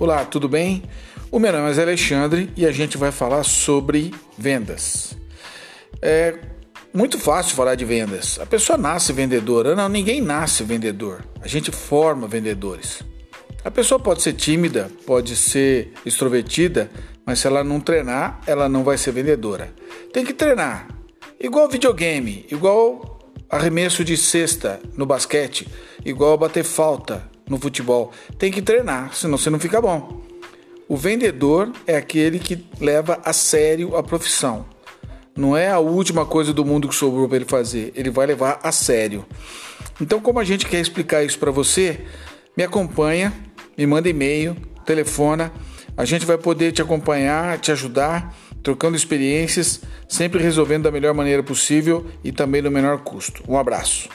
Olá, tudo bem? O meu nome é Alexandre e a gente vai falar sobre vendas. É muito fácil falar de vendas. A pessoa nasce vendedora. Não, ninguém nasce vendedor. A gente forma vendedores. A pessoa pode ser tímida, pode ser extrovertida, mas se ela não treinar, ela não vai ser vendedora. Tem que treinar. Igual videogame, igual arremesso de cesta no basquete, igual bater falta no futebol. Tem que treinar, senão você não fica bom. O vendedor é aquele que leva a sério a profissão. Não é a última coisa do mundo que sobrou para ele fazer, ele vai levar a sério. Então, como a gente quer explicar isso para você, me acompanha, me manda e-mail, telefona, a gente vai poder te acompanhar, te ajudar, trocando experiências, sempre resolvendo da melhor maneira possível e também no menor custo. Um abraço.